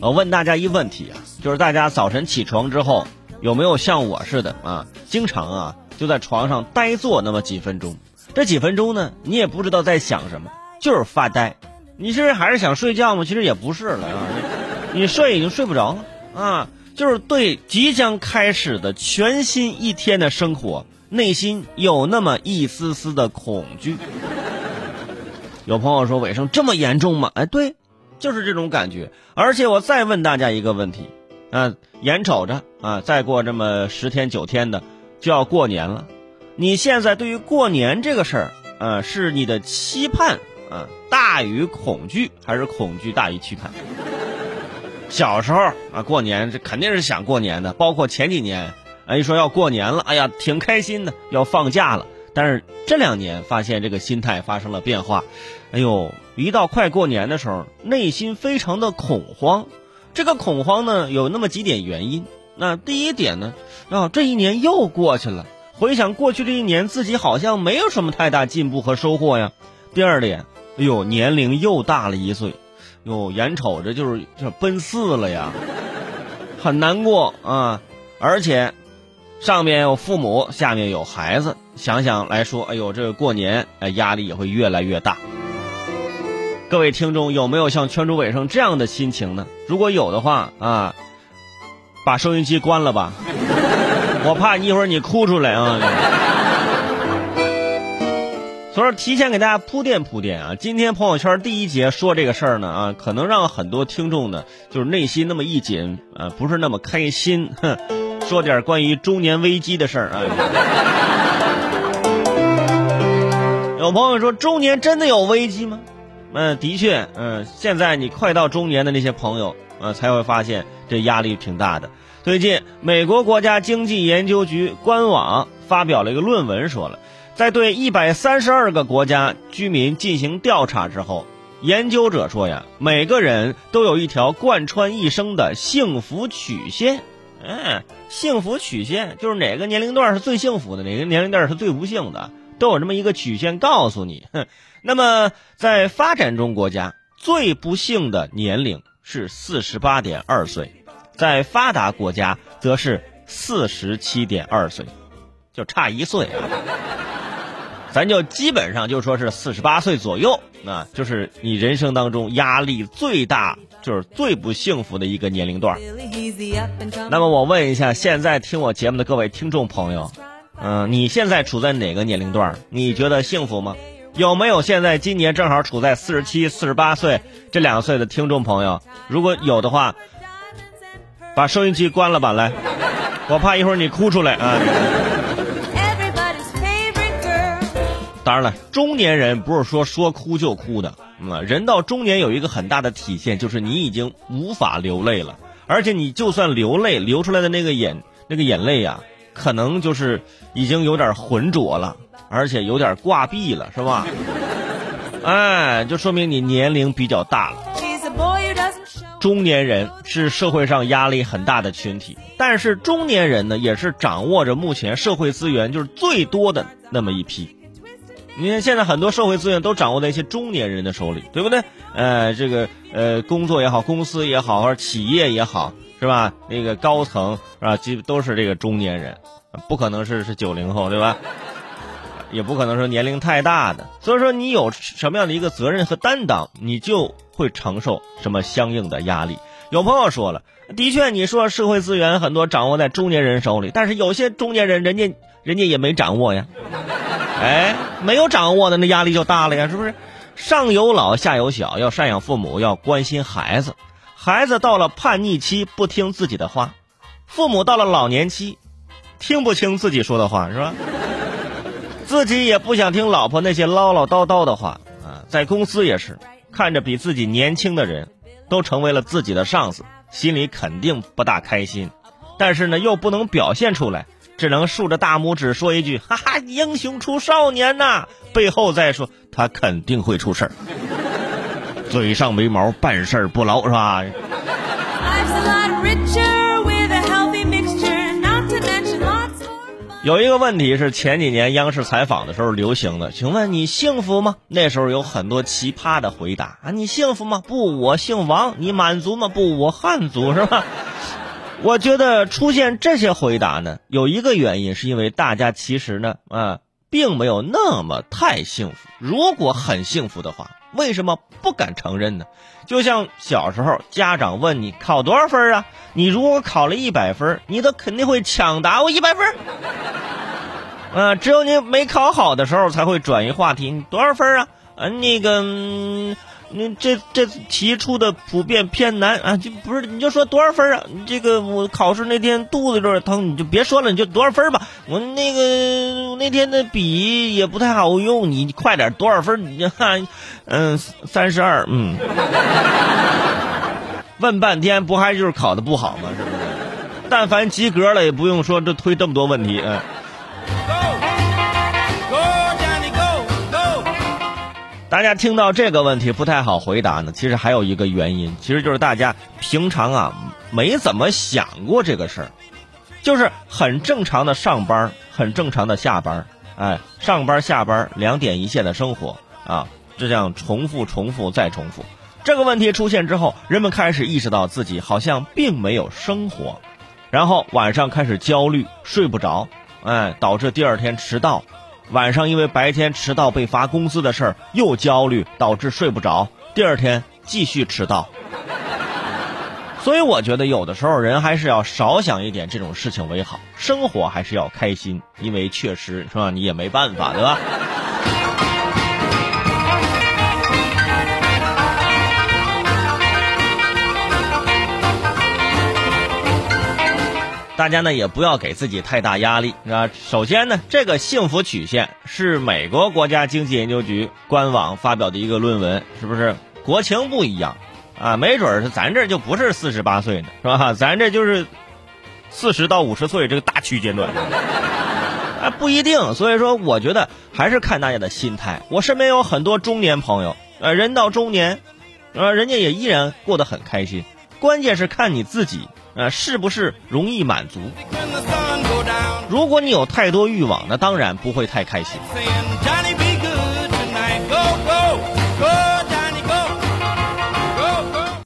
我问大家一问题啊，就是大家早晨起床之后有没有像我似的啊，经常啊就在床上呆坐那么几分钟？这几分钟呢，你也不知道在想什么，就是发呆。你是还是想睡觉吗？其实也不是了啊，你睡已经睡不着了啊，就是对即将开始的全新一天的生活，内心有那么一丝丝的恐惧。有朋友说：“尾生这么严重吗？”哎，对，就是这种感觉。而且我再问大家一个问题，啊，眼瞅着啊，再过这么十天九天的就要过年了。你现在对于过年这个事儿，啊，是你的期盼啊大于恐惧，还是恐惧大于期盼？小时候啊，过年这肯定是想过年的，包括前几年，哎，一说要过年了，哎呀，挺开心的，要放假了。但是这两年发现这个心态发生了变化，哎呦，一到快过年的时候，内心非常的恐慌。这个恐慌呢，有那么几点原因。那第一点呢，啊，这一年又过去了。回想过去这一年，自己好像没有什么太大进步和收获呀。第二点，哎呦，年龄又大了一岁，哟，眼瞅着就是就奔四了呀，很难过啊。而且，上面有父母，下面有孩子，想想来说，哎呦，这个过年，哎，压力也会越来越大。各位听众，有没有像圈主尾声这样的心情呢？如果有的话啊，把收音机关了吧。我怕一会儿你哭出来啊！所以提前给大家铺垫铺垫啊，今天朋友圈第一节说这个事儿呢啊，可能让很多听众呢就是内心那么一紧啊，不是那么开心。哼，说点关于中年危机的事儿啊。有朋友说中年真的有危机吗？嗯，的确，嗯，现在你快到中年的那些朋友啊，才会发现这压力挺大的。最近，美国国家经济研究局官网发表了一个论文，说了，在对一百三十二个国家居民进行调查之后，研究者说呀，每个人都有一条贯穿一生的幸福曲线。嗯，幸福曲线就是哪个年龄段是最幸福的，哪个年龄段是最不幸的，都有这么一个曲线告诉你。哼，那么在发展中国家，最不幸的年龄是四十八点二岁。在发达国家，则是四十七点二岁，就差一岁啊。咱就基本上就说是四十八岁左右，那就是你人生当中压力最大，就是最不幸福的一个年龄段。那么我问一下，现在听我节目的各位听众朋友，嗯，你现在处在哪个年龄段？你觉得幸福吗？有没有现在今年正好处在四十七、四十八岁这两岁的听众朋友？如果有的话。把收音机关了吧，来，我怕一会儿你哭出来啊。当然了，中年人不是说说哭就哭的，嗯，人到中年有一个很大的体现，就是你已经无法流泪了，而且你就算流泪，流出来的那个眼那个眼泪呀，可能就是已经有点浑浊了，而且有点挂壁了，是吧？哎，就说明你年龄比较大了。中年人是社会上压力很大的群体，但是中年人呢，也是掌握着目前社会资源就是最多的那么一批。你看现在很多社会资源都掌握在一些中年人的手里，对不对？呃，这个呃，工作也好，公司也好，或者企业也好，是吧？那个高层是吧？基都是这个中年人，不可能是是九零后，对吧？也不可能说年龄太大的。所以说，你有什么样的一个责任和担当，你就。会承受什么相应的压力？有朋友说了，的确，你说社会资源很多掌握在中年人手里，但是有些中年人，人家人家也没掌握呀。哎，没有掌握的那压力就大了呀，是不是？上有老下有小，要赡养父母，要关心孩子。孩子到了叛逆期，不听自己的话；父母到了老年期，听不清自己说的话，是吧？自己也不想听老婆那些唠唠叨叨的话啊，在公司也是。看着比自己年轻的人，都成为了自己的上司，心里肯定不大开心，但是呢又不能表现出来，只能竖着大拇指说一句：“哈哈，英雄出少年呐！”背后再说他肯定会出事儿，嘴上没毛，办事儿不牢，是吧？有一个问题是前几年央视采访的时候流行的，请问你幸福吗？那时候有很多奇葩的回答啊，你幸福吗？不，我姓王。你满足吗？不，我汉族，是吧？我觉得出现这些回答呢，有一个原因是因为大家其实呢，啊，并没有那么太幸福。如果很幸福的话，为什么不敢承认呢？就像小时候家长问你考多少分啊，你如果考了一百分，你都肯定会抢答我一百分。啊，只有你没考好的时候才会转移话题，你多少分啊？啊，那个。你这这题出的普遍偏难啊，就不是你就说多少分啊？这个我考试那天肚子有点疼，你就别说了，你就多少分吧。我那个那天的笔也不太好用，你快点多少分？你看，嗯，三十二，嗯。问半天不还就是考的不好吗？是不是？但凡及格了，也不用说这推这么多问题，嗯。大家听到这个问题不太好回答呢，其实还有一个原因，其实就是大家平常啊没怎么想过这个事儿，就是很正常的上班，很正常的下班，哎，上班下班两点一线的生活啊，这样重复重复再重复。这个问题出现之后，人们开始意识到自己好像并没有生活，然后晚上开始焦虑，睡不着，哎，导致第二天迟到。晚上因为白天迟到被罚工资的事儿又焦虑，导致睡不着，第二天继续迟到。所以我觉得有的时候人还是要少想一点这种事情为好，生活还是要开心，因为确实是吧，你也没办法，对吧？大家呢也不要给自己太大压力啊。首先呢，这个幸福曲线是美国国家经济研究局官网发表的一个论文，是不是？国情不一样啊，没准是咱这就不是四十八岁呢，是吧？咱这就是四十到五十岁这个大区间段 啊，不一定。所以说，我觉得还是看大家的心态。我身边有很多中年朋友，呃，人到中年，呃，人家也依然过得很开心。关键是看你自己。呃，是不是容易满足？如果你有太多欲望，那当然不会太开心。